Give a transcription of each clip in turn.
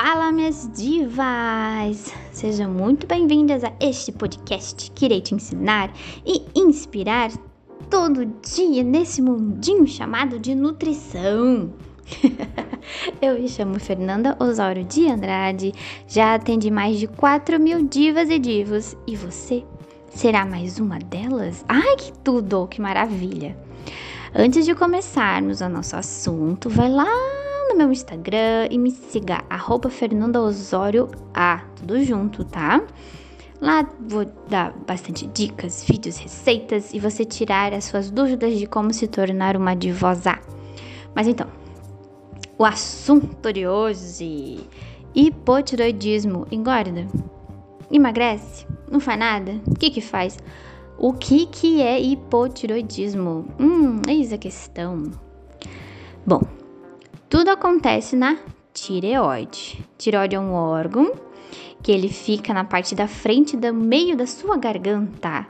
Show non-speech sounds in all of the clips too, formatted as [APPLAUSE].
Fala, minhas divas! Sejam muito bem-vindas a este podcast que irei te ensinar e inspirar todo dia nesse mundinho chamado de nutrição. [LAUGHS] Eu me chamo Fernanda Osório de Andrade, já atendi mais de 4 mil divas e divos e você será mais uma delas? Ai, que tudo! Que maravilha! Antes de começarmos o nosso assunto, vai lá meu Instagram e me siga, arroba Fernanda Osório A, tudo junto, tá? Lá vou dar bastante dicas, vídeos, receitas e você tirar as suas dúvidas de como se tornar uma divosa. Mas então, o assunto de hoje: hipotiroidismo engorda? Emagrece? Não faz nada? O que que faz? O que que é hipotiroidismo? Hum, eis a questão. Bom, tudo acontece na tireoide. Tireoide é um órgão que ele fica na parte da frente do meio da sua garganta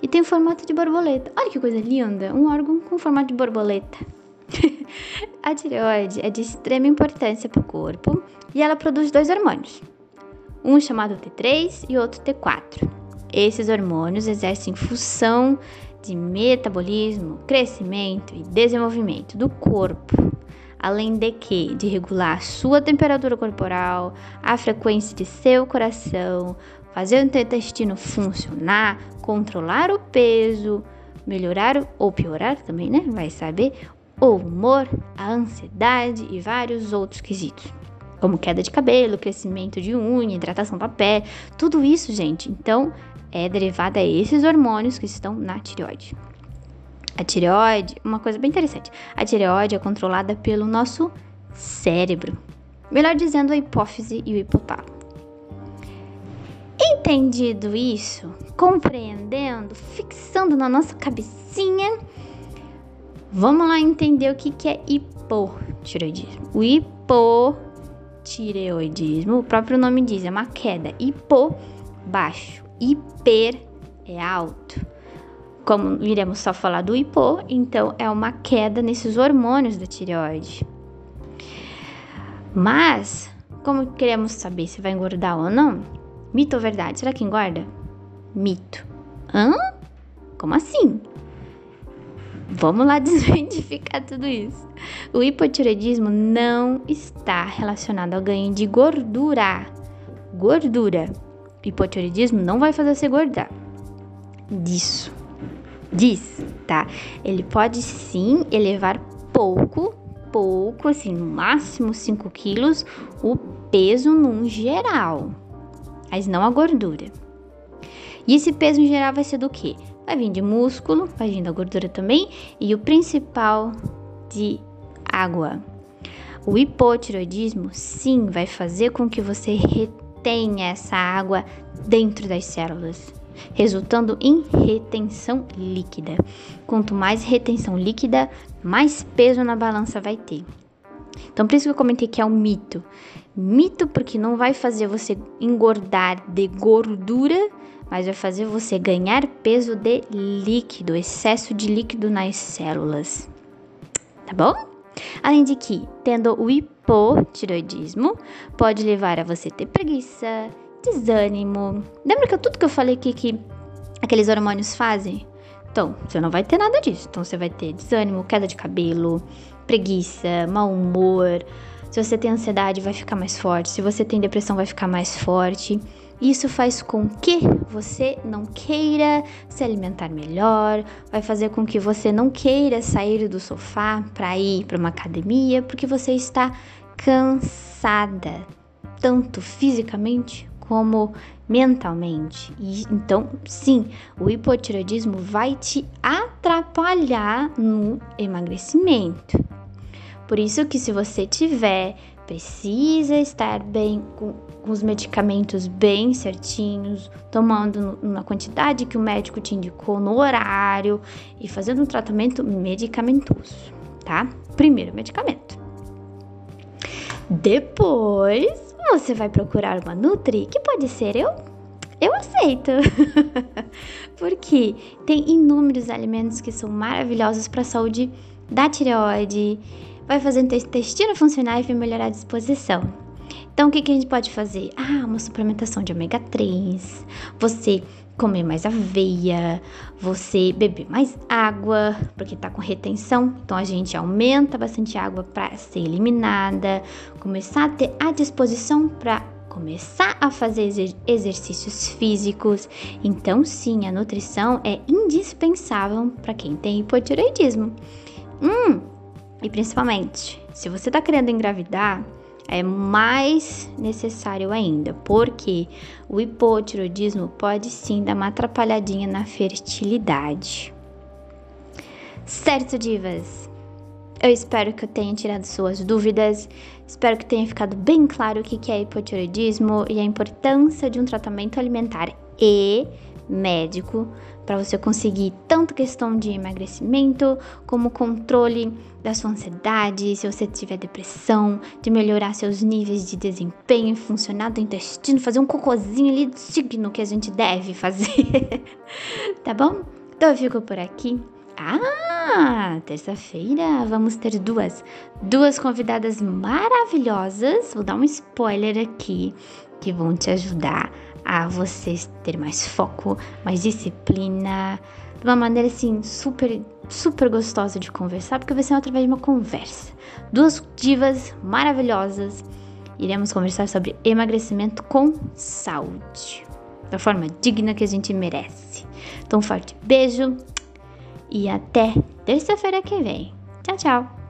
e tem o formato de borboleta. Olha que coisa linda, um órgão com formato de borboleta. [LAUGHS] a tireoide é de extrema importância para o corpo e ela produz dois hormônios, um chamado T3 e outro T4. Esses hormônios exercem função de metabolismo, crescimento e desenvolvimento do corpo além de que de regular sua temperatura corporal, a frequência de seu coração, fazer o intestino funcionar, controlar o peso, melhorar ou piorar também, né? Vai saber o humor, a ansiedade e vários outros quesitos. Como queda de cabelo, crescimento de unha, hidratação da pele, tudo isso, gente, então é derivado a esses hormônios que estão na tireoide. A tireoide, uma coisa bem interessante, a tireoide é controlada pelo nosso cérebro, melhor dizendo, a hipófise e o hipotálamo. Entendido isso, compreendendo, fixando na nossa cabecinha, vamos lá entender o que, que é hipotireoidismo. O hipotireoidismo, o próprio nome diz, é uma queda. Hipo, baixo. Hiper é alto como iremos só falar do hipo, então é uma queda nesses hormônios da tireoide. Mas, como queremos saber se vai engordar ou não? Mito ou verdade? Será que engorda? Mito. Hã? Como assim? Vamos lá [LAUGHS] desmentificar tudo isso. O hipotireoidismo não está relacionado ao ganho de gordura. Gordura. Hipotireoidismo não vai fazer você engordar. Disso diz, tá? Ele pode sim elevar pouco, pouco, assim, no máximo 5 quilos, o peso num geral, mas não a gordura. E esse peso em geral vai ser do quê? Vai vir de músculo, vai vir da gordura também, e o principal de água. O hipotiroidismo, sim, vai fazer com que você retenha essa água dentro das células resultando em retenção líquida. Quanto mais retenção líquida, mais peso na balança vai ter. Então, por isso que eu comentei que é um mito. Mito porque não vai fazer você engordar de gordura, mas vai fazer você ganhar peso de líquido, excesso de líquido nas células. Tá bom? Além de que, tendo o hipotiroidismo, pode levar a você ter preguiça, desânimo. Lembra que tudo que eu falei aqui que aqueles hormônios fazem? Então, você não vai ter nada disso. Então, você vai ter desânimo, queda de cabelo, preguiça, mau humor. Se você tem ansiedade, vai ficar mais forte. Se você tem depressão, vai ficar mais forte. Isso faz com que você não queira se alimentar melhor, vai fazer com que você não queira sair do sofá para ir para uma academia, porque você está cansada, tanto fisicamente como mentalmente. E então, sim, o hipotiroidismo vai te atrapalhar no emagrecimento. Por isso que se você tiver, precisa estar bem com, com os medicamentos bem certinhos, tomando na quantidade que o médico te indicou, no horário e fazendo um tratamento medicamentoso, tá? Primeiro medicamento. Depois você vai procurar uma Nutri, que pode ser eu, eu aceito. [LAUGHS] Porque tem inúmeros alimentos que são maravilhosos para a saúde da tireoide, vai fazer o intestino funcionar e vai melhorar a disposição. Então, o que, que a gente pode fazer? Ah, uma suplementação de ômega 3, você comer mais aveia, você beber mais água, porque tá com retenção, então a gente aumenta bastante água para ser eliminada, começar a ter a disposição para começar a fazer exercícios físicos. Então, sim, a nutrição é indispensável para quem tem hipotireoidismo. Hum, e principalmente, se você tá querendo engravidar, é mais necessário ainda, porque o hipotiroidismo pode sim dar uma atrapalhadinha na fertilidade. Certo, divas? Eu espero que eu tenha tirado suas dúvidas, espero que tenha ficado bem claro o que é hipotiroidismo e a importância de um tratamento alimentar e médico para você conseguir tanto questão de emagrecimento como controle da sua ansiedade, se você tiver depressão, de melhorar seus níveis de desempenho, funcionar do intestino, fazer um cocôzinho ali digno que a gente deve fazer. [LAUGHS] tá bom? Então eu fico por aqui. Ah, terça-feira vamos ter duas, duas convidadas maravilhosas. Vou dar um spoiler aqui que vão te ajudar a vocês ter mais foco, mais disciplina, de uma maneira assim super, super gostosa de conversar, porque vai ser através de uma conversa. Duas divas maravilhosas. Iremos conversar sobre emagrecimento com saúde, da forma digna que a gente merece. Então, um forte beijo e até terça-feira que vem. Tchau, tchau.